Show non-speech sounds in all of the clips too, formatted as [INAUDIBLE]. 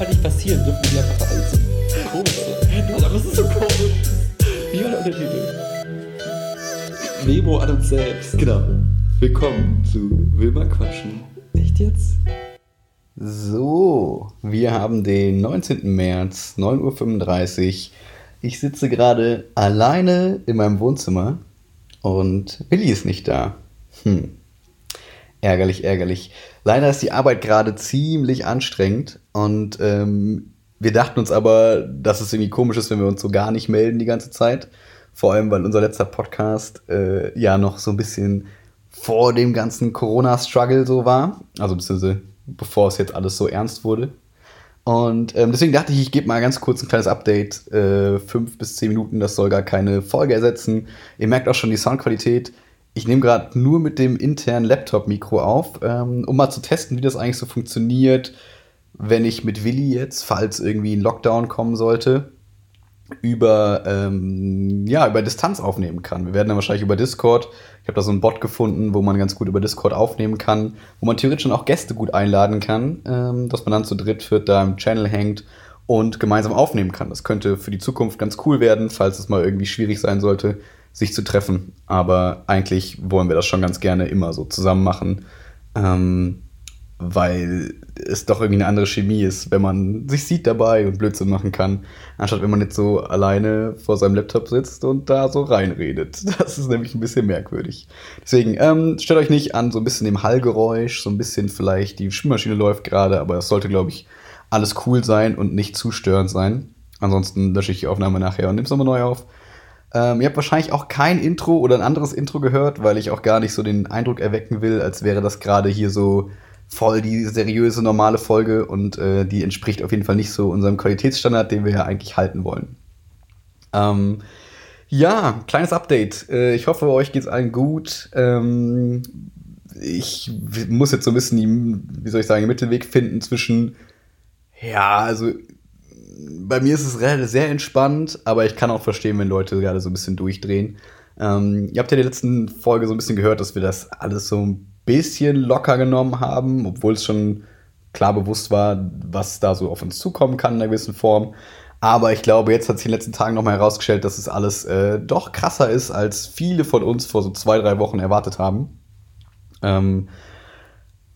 halt nicht passieren, dürfen die einfach alles. Komisch. Aber es ist so komisch. Wie war der Untertitel? Memo an uns selbst. Genau. Willkommen zu Will mal quatschen. Echt jetzt? So, wir haben den 19. März, 9.35 Uhr. Ich sitze gerade alleine in meinem Wohnzimmer und Willi ist nicht da. Hm. Ärgerlich, ärgerlich. Leider ist die Arbeit gerade ziemlich anstrengend und ähm, wir dachten uns aber, dass es irgendwie komisch ist, wenn wir uns so gar nicht melden die ganze Zeit. Vor allem, weil unser letzter Podcast äh, ja noch so ein bisschen vor dem ganzen Corona-Struggle so war. Also beziehungsweise bevor es jetzt alles so ernst wurde. Und ähm, deswegen dachte ich, ich gebe mal ganz kurz ein kleines Update. Äh, fünf bis zehn Minuten, das soll gar keine Folge ersetzen. Ihr merkt auch schon die Soundqualität. Ich nehme gerade nur mit dem internen Laptop-Mikro auf, ähm, um mal zu testen, wie das eigentlich so funktioniert, wenn ich mit Willi jetzt, falls irgendwie ein Lockdown kommen sollte, über, ähm, ja, über Distanz aufnehmen kann. Wir werden dann wahrscheinlich über Discord, ich habe da so einen Bot gefunden, wo man ganz gut über Discord aufnehmen kann, wo man theoretisch schon auch Gäste gut einladen kann, ähm, dass man dann zu dritt, viert da im Channel hängt und gemeinsam aufnehmen kann. Das könnte für die Zukunft ganz cool werden, falls es mal irgendwie schwierig sein sollte, sich zu treffen. Aber eigentlich wollen wir das schon ganz gerne immer so zusammen machen. Ähm, weil es doch irgendwie eine andere Chemie ist, wenn man sich sieht dabei und Blödsinn machen kann, anstatt wenn man jetzt so alleine vor seinem Laptop sitzt und da so reinredet. [LAUGHS] Das ist nämlich ein bisschen merkwürdig. Deswegen, ähm, stellt euch nicht an, so ein bisschen dem Hallgeräusch, so ein bisschen vielleicht die Schwimmmaschine läuft gerade, aber es sollte, glaube ich, alles cool sein und nicht zu störend sein. Ansonsten lösche ich die Aufnahme nachher und nehme es nochmal neu auf. Ähm, ihr habt wahrscheinlich auch kein Intro oder ein anderes Intro gehört, weil ich auch gar nicht so den Eindruck erwecken will, als wäre das gerade hier so voll die seriöse, normale Folge und äh, die entspricht auf jeden Fall nicht so unserem Qualitätsstandard, den wir ja eigentlich halten wollen. Ähm, ja, kleines Update. Äh, ich hoffe, euch geht's allen gut. Ähm, ich muss jetzt so ein bisschen, die, wie soll ich sagen, den Mittelweg finden zwischen, ja, also bei mir ist es sehr entspannt, aber ich kann auch verstehen, wenn Leute gerade so ein bisschen durchdrehen. Ähm, ihr habt ja in der letzten Folge so ein bisschen gehört, dass wir das alles so ein bisschen locker genommen haben, obwohl es schon klar bewusst war, was da so auf uns zukommen kann in einer gewissen Form. Aber ich glaube, jetzt hat sich in den letzten Tagen nochmal herausgestellt, dass es alles äh, doch krasser ist, als viele von uns vor so zwei, drei Wochen erwartet haben. Ähm,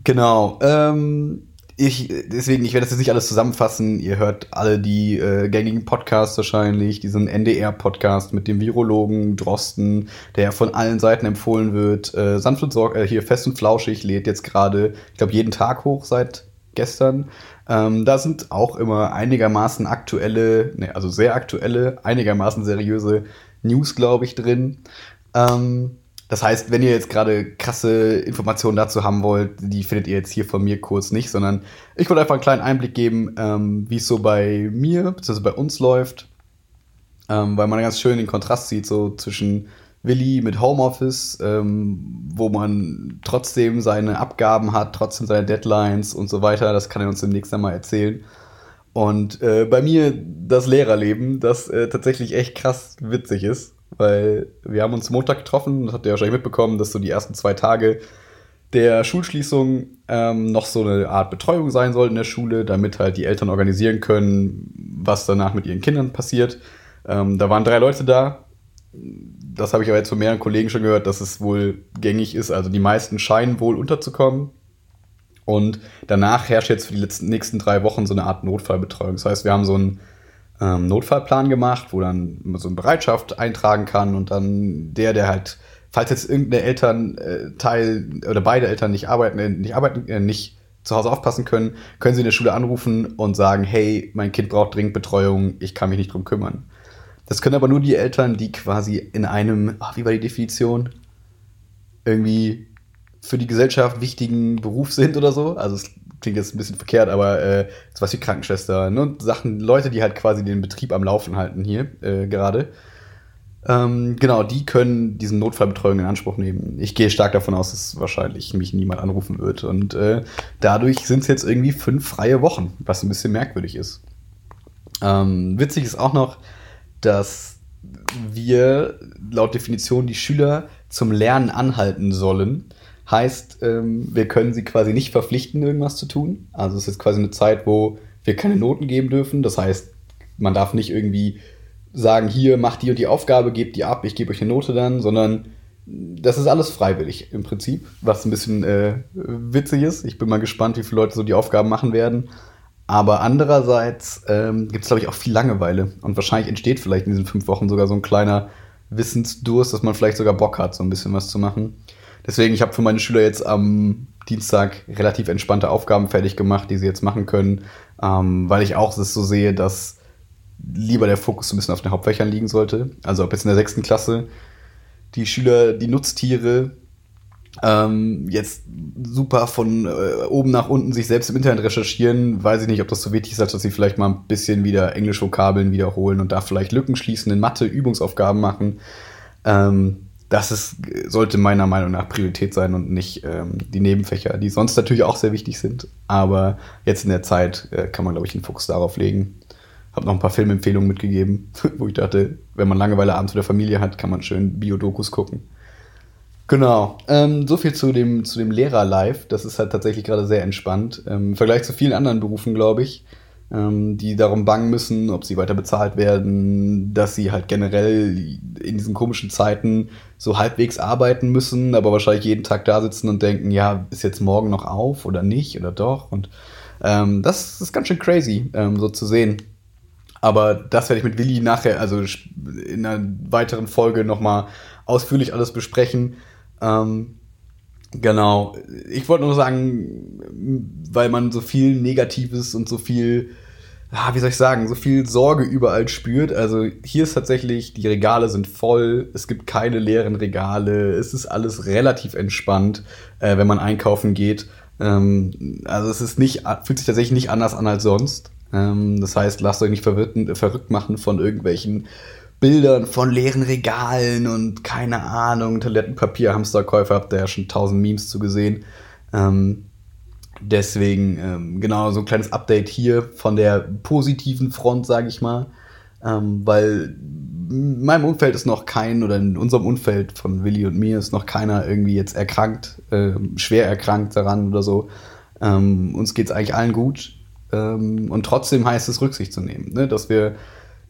genau. Ähm, ich, deswegen, ich werde das jetzt nicht alles zusammenfassen. Ihr hört alle die äh, gängigen Podcasts wahrscheinlich, diesen NDR-Podcast mit dem Virologen Drosten, der von allen Seiten empfohlen wird. Äh, sanft und sorg, äh, hier fest und flauschig lädt jetzt gerade, ich glaube, jeden Tag hoch seit gestern. Ähm, da sind auch immer einigermaßen aktuelle, ne, also sehr aktuelle, einigermaßen seriöse News, glaube ich, drin. Ähm, das heißt, wenn ihr jetzt gerade krasse Informationen dazu haben wollt, die findet ihr jetzt hier von mir kurz nicht, sondern ich wollte einfach einen kleinen Einblick geben, ähm, wie es so bei mir bzw. bei uns läuft, ähm, weil man ganz schön den Kontrast sieht, so zwischen Willi mit Homeoffice, ähm, wo man trotzdem seine Abgaben hat, trotzdem seine Deadlines und so weiter. Das kann er uns demnächst einmal erzählen. Und äh, bei mir das Lehrerleben, das äh, tatsächlich echt krass witzig ist weil wir haben uns Montag getroffen, das habt ihr wahrscheinlich mitbekommen, dass so die ersten zwei Tage der Schulschließung ähm, noch so eine Art Betreuung sein soll in der Schule, damit halt die Eltern organisieren können, was danach mit ihren Kindern passiert. Ähm, da waren drei Leute da. Das habe ich aber jetzt von mehreren Kollegen schon gehört, dass es wohl gängig ist. Also die meisten scheinen wohl unterzukommen. Und danach herrscht jetzt für die letzten, nächsten drei Wochen so eine Art Notfallbetreuung. Das heißt, wir haben so ein ähm, Notfallplan gemacht, wo dann so eine Bereitschaft eintragen kann und dann der, der halt, falls jetzt irgendeine Elternteil äh, oder beide Eltern nicht arbeiten, äh, nicht arbeiten, äh, nicht zu Hause aufpassen können, können sie in der Schule anrufen und sagen, hey, mein Kind braucht dringend Betreuung, ich kann mich nicht drum kümmern. Das können aber nur die Eltern, die quasi in einem, ach, wie war die Definition? Irgendwie für die Gesellschaft wichtigen Beruf sind oder so. Also es klingt jetzt ein bisschen verkehrt, aber äh, was wie Krankenschwester, ne? Sachen, Leute, die halt quasi den Betrieb am Laufen halten hier äh, gerade. Ähm, genau, die können diesen Notfallbetreuung in Anspruch nehmen. Ich gehe stark davon aus, dass wahrscheinlich mich niemand anrufen wird. Und äh, dadurch sind es jetzt irgendwie fünf freie Wochen, was ein bisschen merkwürdig ist. Ähm, witzig ist auch noch, dass wir laut Definition die Schüler zum Lernen anhalten sollen. Heißt, ähm, wir können sie quasi nicht verpflichten, irgendwas zu tun. Also es ist quasi eine Zeit, wo wir keine Noten geben dürfen. Das heißt, man darf nicht irgendwie sagen, hier, macht die und die Aufgabe, gebt die ab, ich gebe euch eine Note dann, sondern das ist alles freiwillig im Prinzip, was ein bisschen äh, witzig ist. Ich bin mal gespannt, wie viele Leute so die Aufgaben machen werden. Aber andererseits ähm, gibt es, glaube ich, auch viel Langeweile. Und wahrscheinlich entsteht vielleicht in diesen fünf Wochen sogar so ein kleiner Wissensdurst, dass man vielleicht sogar Bock hat, so ein bisschen was zu machen. Deswegen, ich habe für meine Schüler jetzt am Dienstag relativ entspannte Aufgaben fertig gemacht, die sie jetzt machen können, ähm, weil ich auch das so sehe, dass lieber der Fokus ein bisschen auf den Hauptfächern liegen sollte. Also ob jetzt in der sechsten Klasse die Schüler die Nutztiere ähm, jetzt super von äh, oben nach unten sich selbst im Internet recherchieren, weiß ich nicht, ob das so wichtig ist, dass sie vielleicht mal ein bisschen wieder Englisch-Vokabeln wiederholen und da vielleicht Lücken schließen, in Mathe Übungsaufgaben machen. Ähm, das ist, sollte meiner Meinung nach Priorität sein und nicht ähm, die Nebenfächer, die sonst natürlich auch sehr wichtig sind. Aber jetzt in der Zeit äh, kann man, glaube ich, den Fokus darauf legen. Habe noch ein paar Filmempfehlungen mitgegeben, [LAUGHS] wo ich dachte, wenn man Langeweile abends mit der Familie hat, kann man schön Biodokus gucken. Genau. Ähm, so viel zu dem, zu dem Lehrer-Live. Das ist halt tatsächlich gerade sehr entspannt. Ähm, Im Vergleich zu vielen anderen Berufen, glaube ich, ähm, die darum bangen müssen, ob sie weiter bezahlt werden, dass sie halt generell in diesen komischen Zeiten so halbwegs arbeiten müssen, aber wahrscheinlich jeden Tag da sitzen und denken, ja, ist jetzt morgen noch auf oder nicht oder doch? Und ähm, das ist ganz schön crazy, ähm, so zu sehen. Aber das werde ich mit Willi nachher, also in einer weiteren Folge nochmal ausführlich alles besprechen. Ähm, genau. Ich wollte nur sagen, weil man so viel Negatives und so viel, ah, wie soll ich sagen, so viel Sorge überall spürt. Also hier ist tatsächlich, die Regale sind voll, es gibt keine leeren Regale, es ist alles relativ entspannt, äh, wenn man einkaufen geht. Ähm, also es ist nicht, fühlt sich tatsächlich nicht anders an als sonst. Ähm, das heißt, lasst euch nicht verrückt machen von irgendwelchen Bildern von leeren Regalen und keine Ahnung, Toilettenpapier, Hamsterkäufer, habt ihr ja schon tausend Memes zugesehen. Ähm, deswegen, ähm, genau, so ein kleines Update hier von der positiven Front, sage ich mal. Ähm, weil in meinem Umfeld ist noch kein, oder in unserem Umfeld von Willi und mir ist noch keiner irgendwie jetzt erkrankt, äh, schwer erkrankt daran oder so. Ähm, uns geht es eigentlich allen gut. Ähm, und trotzdem heißt es, Rücksicht zu nehmen, ne? dass wir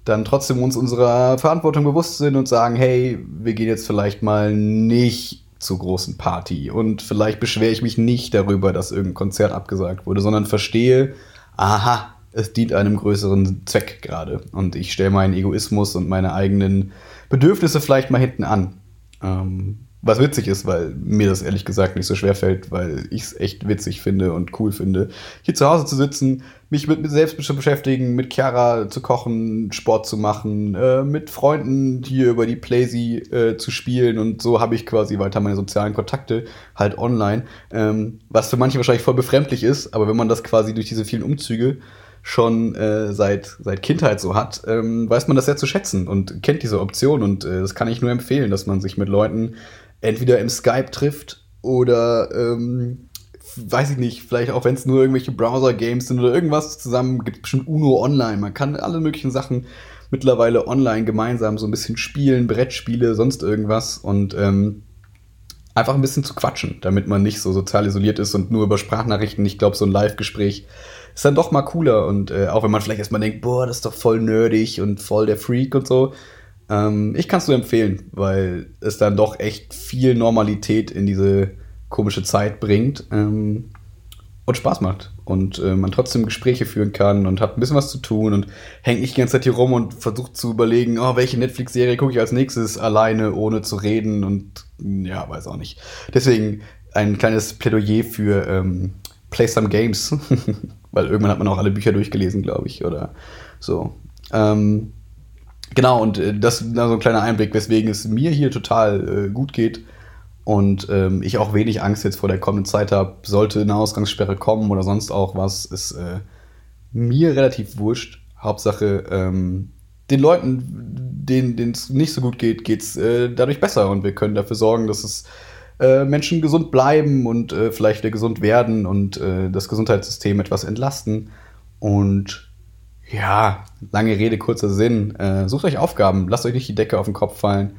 dann trotzdem uns unserer Verantwortung bewusst sind und sagen, hey, wir gehen jetzt vielleicht mal nicht zur großen Party und vielleicht beschwere ich mich nicht darüber, dass irgendein Konzert abgesagt wurde, sondern verstehe, aha, es dient einem größeren Zweck gerade und ich stelle meinen Egoismus und meine eigenen Bedürfnisse vielleicht mal hinten an. Ähm, was witzig ist, weil mir das ehrlich gesagt nicht so schwer fällt, weil ich es echt witzig finde und cool finde, hier zu Hause zu sitzen, mich mit mir selbst zu beschäftigen, mit Chiara zu kochen, Sport zu machen, äh, mit Freunden hier über die Playsee äh, zu spielen und so habe ich quasi weiter meine sozialen Kontakte halt online, ähm, was für manche wahrscheinlich voll befremdlich ist, aber wenn man das quasi durch diese vielen Umzüge schon äh, seit, seit Kindheit so hat, ähm, weiß man das sehr zu schätzen und kennt diese Option und äh, das kann ich nur empfehlen, dass man sich mit Leuten entweder im Skype trifft oder ähm, weiß ich nicht, vielleicht auch wenn es nur irgendwelche Browser-Games sind oder irgendwas zusammen, gibt bestimmt Uno online. Man kann alle möglichen Sachen mittlerweile online gemeinsam so ein bisschen spielen, Brettspiele, sonst irgendwas und ähm, einfach ein bisschen zu quatschen, damit man nicht so sozial isoliert ist und nur über Sprachnachrichten. Ich glaube, so ein Live-Gespräch ist dann doch mal cooler und äh, auch wenn man vielleicht erstmal denkt, boah, das ist doch voll nerdig und voll der Freak und so, ähm, ich kann es nur empfehlen, weil es dann doch echt viel Normalität in diese komische Zeit bringt ähm, und Spaß macht. Und äh, man trotzdem Gespräche führen kann und hat ein bisschen was zu tun und hängt nicht die ganze Zeit hier rum und versucht zu überlegen, oh, welche Netflix-Serie gucke ich als nächstes alleine, ohne zu reden und ja, weiß auch nicht. Deswegen ein kleines Plädoyer für ähm, Play Some Games, [LAUGHS] weil irgendwann hat man auch alle Bücher durchgelesen, glaube ich, oder so. Ähm, Genau, und äh, das ist so ein kleiner Einblick, weswegen es mir hier total äh, gut geht und ähm, ich auch wenig Angst jetzt vor der kommenden Zeit habe. Sollte eine Ausgangssperre kommen oder sonst auch was, ist äh, mir relativ wurscht. Hauptsache, ähm, den Leuten, denen es nicht so gut geht, geht es äh, dadurch besser und wir können dafür sorgen, dass es äh, Menschen gesund bleiben und äh, vielleicht wieder gesund werden und das Gesundheitssystem etwas entlasten. Und ja, lange Rede, kurzer Sinn. Äh, sucht euch Aufgaben, lasst euch nicht die Decke auf den Kopf fallen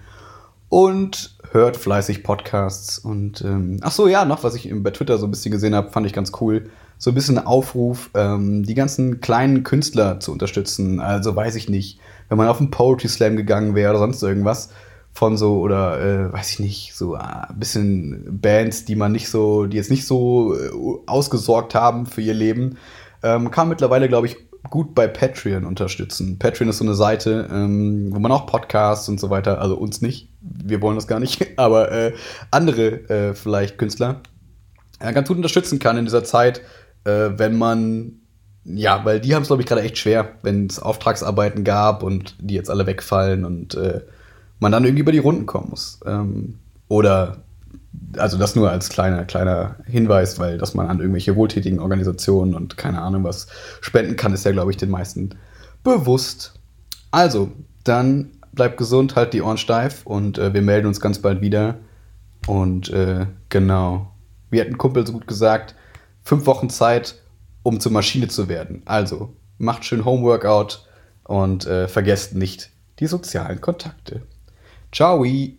und hört fleißig Podcasts. Und ähm, ach so, ja, noch was ich bei Twitter so ein bisschen gesehen habe, fand ich ganz cool. So ein bisschen Aufruf, ähm, die ganzen kleinen Künstler zu unterstützen. Also weiß ich nicht, wenn man auf einen Poetry Slam gegangen wäre oder sonst irgendwas von so oder äh, weiß ich nicht so äh, ein bisschen Bands, die man nicht so, die jetzt nicht so äh, ausgesorgt haben für ihr Leben, ähm, kann mittlerweile glaube ich gut bei Patreon unterstützen. Patreon ist so eine Seite, ähm, wo man auch Podcasts und so weiter, also uns nicht, wir wollen das gar nicht, [LAUGHS] aber äh, andere äh, vielleicht Künstler äh, ganz gut unterstützen kann in dieser Zeit, äh, wenn man, ja, weil die haben es, glaube ich, gerade echt schwer, wenn es Auftragsarbeiten gab und die jetzt alle wegfallen und äh, man dann irgendwie über die Runden kommen muss. Ähm, oder also das nur als kleiner, kleiner Hinweis, weil dass man an irgendwelche wohltätigen Organisationen und keine Ahnung was spenden kann, ist ja, glaube ich, den meisten bewusst. Also, dann bleibt gesund, halt die Ohren steif und äh, wir melden uns ganz bald wieder. Und äh, genau, wie hat ein Kumpel so gut gesagt, fünf Wochen Zeit, um zur Maschine zu werden. Also, macht schön Homeworkout und äh, vergesst nicht die sozialen Kontakte. Tchau e